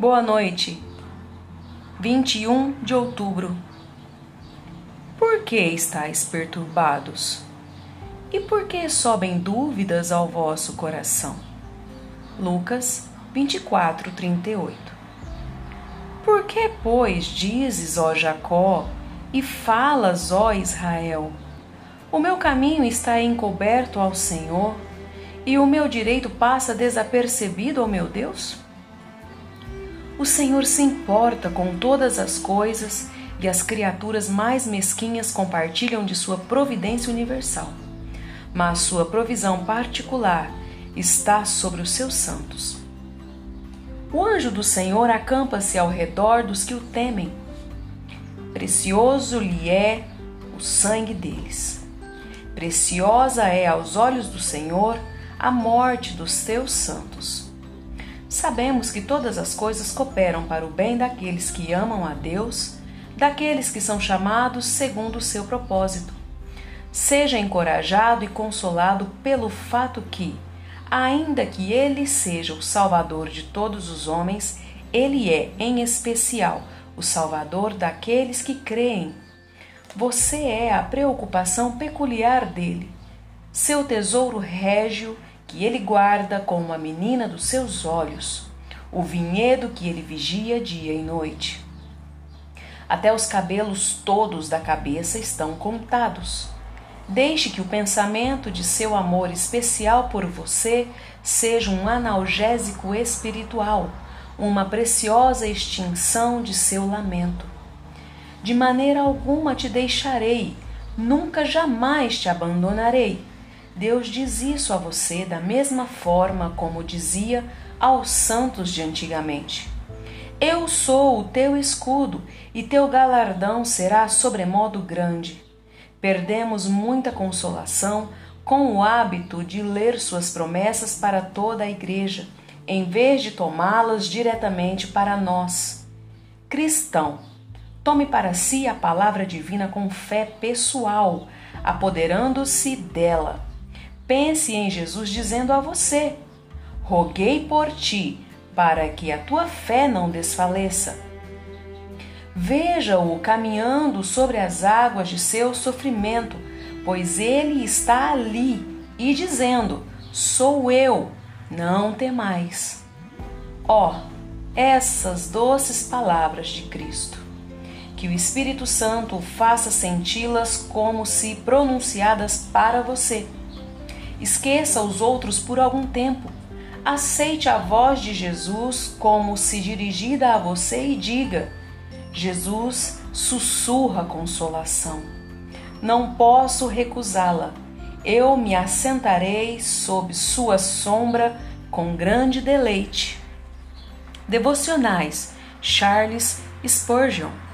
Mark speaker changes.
Speaker 1: Boa noite. 21 de outubro. Por que estáis perturbados? E por que sobem dúvidas ao vosso coração? Lucas 24, 38. Por que, pois, dizes, ó Jacó, e falas, ó Israel? O meu caminho está encoberto ao Senhor, e o meu direito passa desapercebido ao meu Deus? O Senhor se importa com todas as coisas e as criaturas mais mesquinhas compartilham de sua providência universal. Mas sua provisão particular está sobre os seus santos. O anjo do Senhor acampa-se ao redor dos que o temem. Precioso lhe é o sangue deles. Preciosa é aos olhos do Senhor a morte dos seus santos. Sabemos que todas as coisas cooperam para o bem daqueles que amam a Deus, daqueles que são chamados segundo o seu propósito. Seja encorajado e consolado pelo fato que, ainda que Ele seja o Salvador de todos os homens, Ele é, em especial, o Salvador daqueles que creem. Você é a preocupação peculiar dele, seu tesouro régio que ele guarda como a menina dos seus olhos, o vinhedo que ele vigia dia e noite. Até os cabelos todos da cabeça estão contados. Deixe que o pensamento de seu amor especial por você seja um analgésico espiritual, uma preciosa extinção de seu lamento. De maneira alguma te deixarei, nunca jamais te abandonarei Deus diz isso a você da mesma forma como dizia aos santos de antigamente. Eu sou o teu escudo, e teu galardão será sobremodo grande. Perdemos muita consolação com o hábito de ler suas promessas para toda a igreja, em vez de tomá-las diretamente para nós. Cristão, tome para si a palavra divina com fé pessoal, apoderando-se dela Pense em Jesus dizendo a você: Roguei por ti, para que a tua fé não desfaleça. Veja-o caminhando sobre as águas de seu sofrimento, pois ele está ali e dizendo: Sou eu, não temais. Ó, oh, essas doces palavras de Cristo. Que o Espírito Santo faça senti-las como se pronunciadas para você Esqueça os outros por algum tempo. Aceite a voz de Jesus como se dirigida a você e diga: Jesus sussurra consolação. Não posso recusá-la. Eu me assentarei sob sua sombra com grande deleite. Devocionais Charles Spurgeon